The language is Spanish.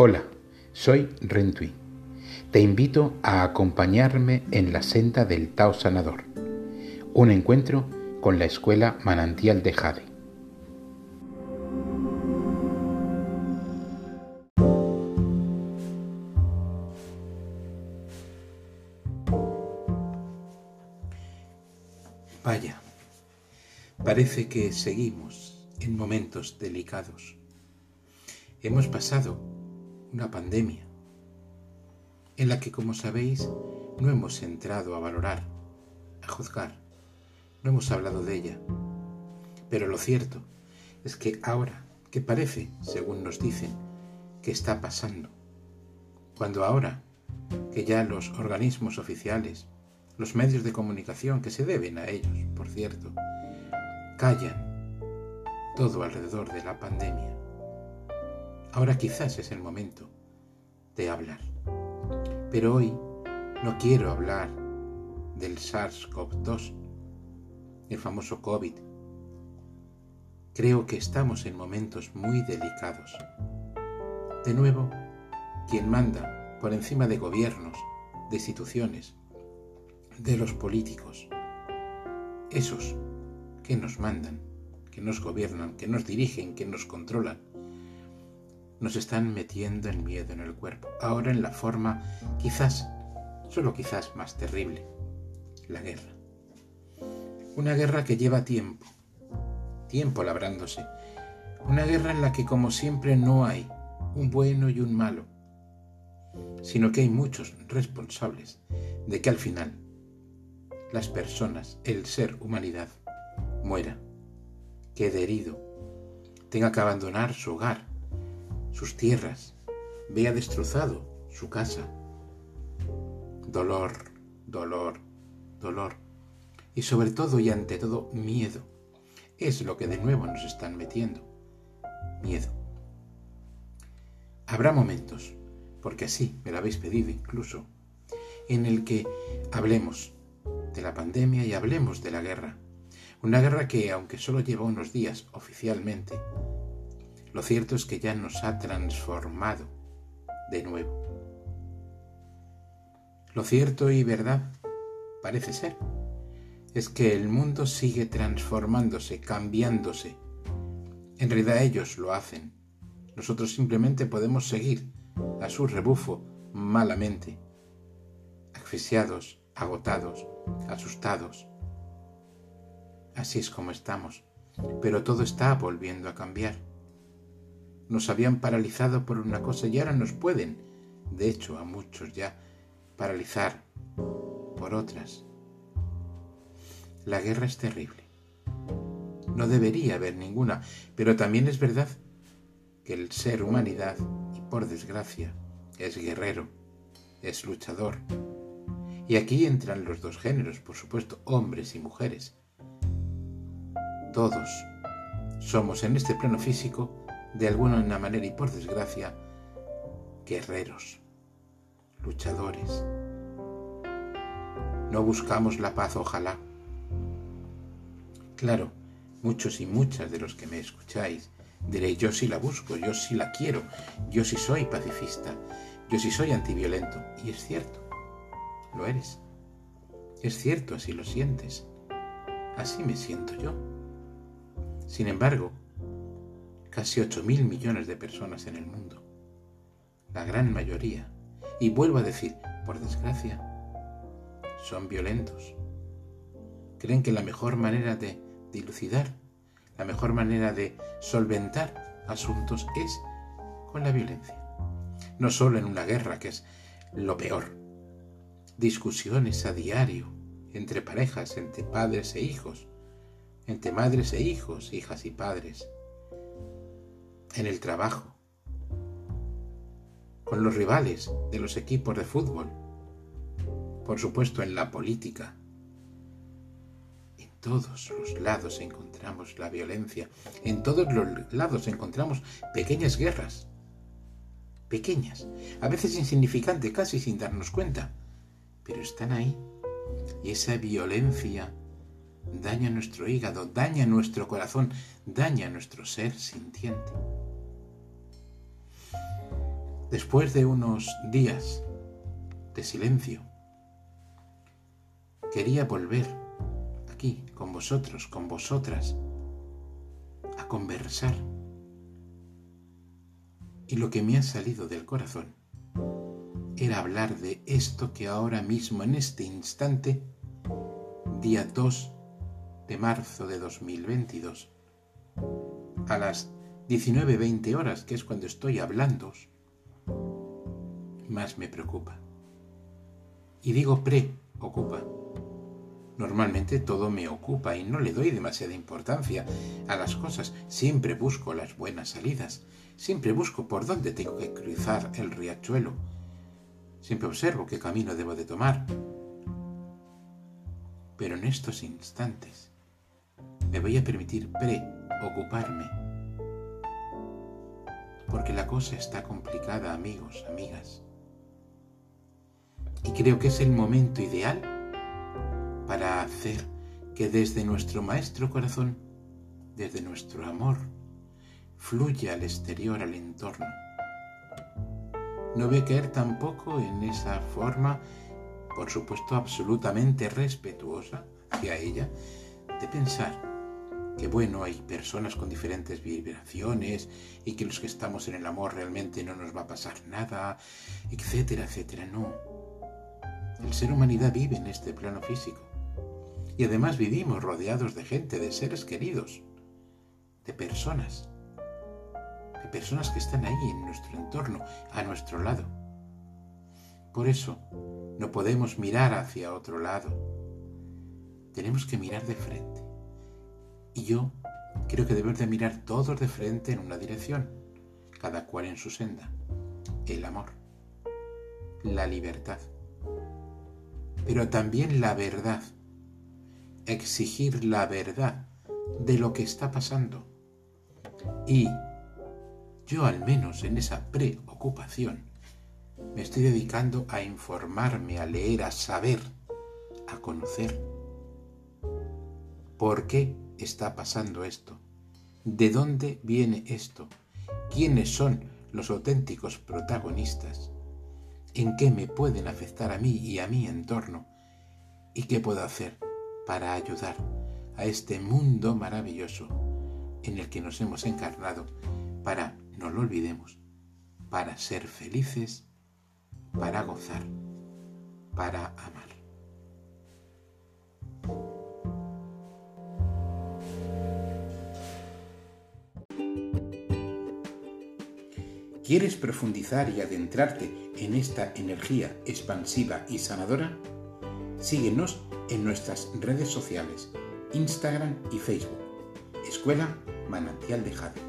Hola, soy Rentui. Te invito a acompañarme en la senda del Tao Sanador, un encuentro con la escuela Manantial de Jade. Vaya, parece que seguimos en momentos delicados. Hemos pasado una pandemia, en la que, como sabéis, no hemos entrado a valorar, a juzgar, no hemos hablado de ella. Pero lo cierto es que ahora, que parece, según nos dicen, que está pasando, cuando ahora que ya los organismos oficiales, los medios de comunicación que se deben a ellos, por cierto, callan todo alrededor de la pandemia, Ahora quizás es el momento de hablar. Pero hoy no quiero hablar del SARS-CoV-2, el famoso COVID. Creo que estamos en momentos muy delicados. De nuevo, quien manda por encima de gobiernos, de instituciones, de los políticos, esos que nos mandan, que nos gobiernan, que nos dirigen, que nos controlan, nos están metiendo el miedo en el cuerpo, ahora en la forma quizás, solo quizás más terrible, la guerra. Una guerra que lleva tiempo, tiempo labrándose, una guerra en la que como siempre no hay un bueno y un malo, sino que hay muchos responsables de que al final las personas, el ser humanidad, muera, quede herido, tenga que abandonar su hogar, sus tierras, vea destrozado su casa. Dolor, dolor, dolor. Y sobre todo y ante todo miedo. Es lo que de nuevo nos están metiendo. Miedo. Habrá momentos, porque así me lo habéis pedido incluso, en el que hablemos de la pandemia y hablemos de la guerra. Una guerra que, aunque solo lleva unos días oficialmente, lo cierto es que ya nos ha transformado de nuevo. Lo cierto y verdad parece ser es que el mundo sigue transformándose, cambiándose. En realidad ellos lo hacen. Nosotros simplemente podemos seguir a su rebufo malamente, asfixiados, agotados, asustados. Así es como estamos, pero todo está volviendo a cambiar. Nos habían paralizado por una cosa y ahora nos pueden, de hecho a muchos ya, paralizar por otras. La guerra es terrible. No debería haber ninguna, pero también es verdad que el ser humanidad, y por desgracia, es guerrero, es luchador. Y aquí entran los dos géneros, por supuesto, hombres y mujeres. Todos somos en este plano físico de alguna manera y por desgracia, guerreros, luchadores. No buscamos la paz, ojalá. Claro, muchos y muchas de los que me escucháis diréis, yo sí la busco, yo sí la quiero, yo sí soy pacifista, yo sí soy antiviolento. Y es cierto, lo eres. Es cierto, así lo sientes. Así me siento yo. Sin embargo, casi 8 mil millones de personas en el mundo. La gran mayoría, y vuelvo a decir, por desgracia, son violentos. Creen que la mejor manera de dilucidar, la mejor manera de solventar asuntos es con la violencia. No solo en una guerra, que es lo peor. Discusiones a diario entre parejas, entre padres e hijos, entre madres e hijos, hijas y padres en el trabajo, con los rivales de los equipos de fútbol, por supuesto en la política. En todos los lados encontramos la violencia, en todos los lados encontramos pequeñas guerras, pequeñas, a veces insignificantes, casi sin darnos cuenta, pero están ahí. Y esa violencia daña nuestro hígado, daña nuestro corazón, daña nuestro ser sintiente. después de unos días de silencio, quería volver aquí con vosotros, con vosotras, a conversar. Y lo que me ha salido del corazón era hablar de esto que ahora mismo, en este instante, día 2 de marzo de 2022, a las 19.20 horas, que es cuando estoy hablando, más me preocupa. Y digo preocupa. Normalmente todo me ocupa y no le doy demasiada importancia a las cosas. Siempre busco las buenas salidas. Siempre busco por dónde tengo que cruzar el riachuelo. Siempre observo qué camino debo de tomar. Pero en estos instantes me voy a permitir preocuparme. Porque la cosa está complicada, amigos, amigas. Y creo que es el momento ideal para hacer que desde nuestro maestro corazón, desde nuestro amor, fluya al exterior, al entorno. No voy a caer tampoco en esa forma, por supuesto absolutamente respetuosa hacia ella, de pensar que bueno, hay personas con diferentes vibraciones y que los que estamos en el amor realmente no nos va a pasar nada, etcétera, etcétera. No, el ser humanidad vive en este plano físico. Y además vivimos rodeados de gente, de seres queridos, de personas, de personas que están ahí en nuestro entorno, a nuestro lado. Por eso no podemos mirar hacia otro lado. Tenemos que mirar de frente. Y yo creo que debemos de mirar todos de frente en una dirección, cada cual en su senda. El amor, la libertad pero también la verdad. Exigir la verdad de lo que está pasando. Y yo al menos en esa preocupación me estoy dedicando a informarme, a leer, a saber, a conocer por qué está pasando esto, de dónde viene esto, quiénes son los auténticos protagonistas en qué me pueden afectar a mí y a mi entorno y qué puedo hacer para ayudar a este mundo maravilloso en el que nos hemos encarnado para, no lo olvidemos, para ser felices, para gozar, para amar. ¿Quieres profundizar y adentrarte en esta energía expansiva y sanadora? Síguenos en nuestras redes sociales, Instagram y Facebook. Escuela Manantial de Jade.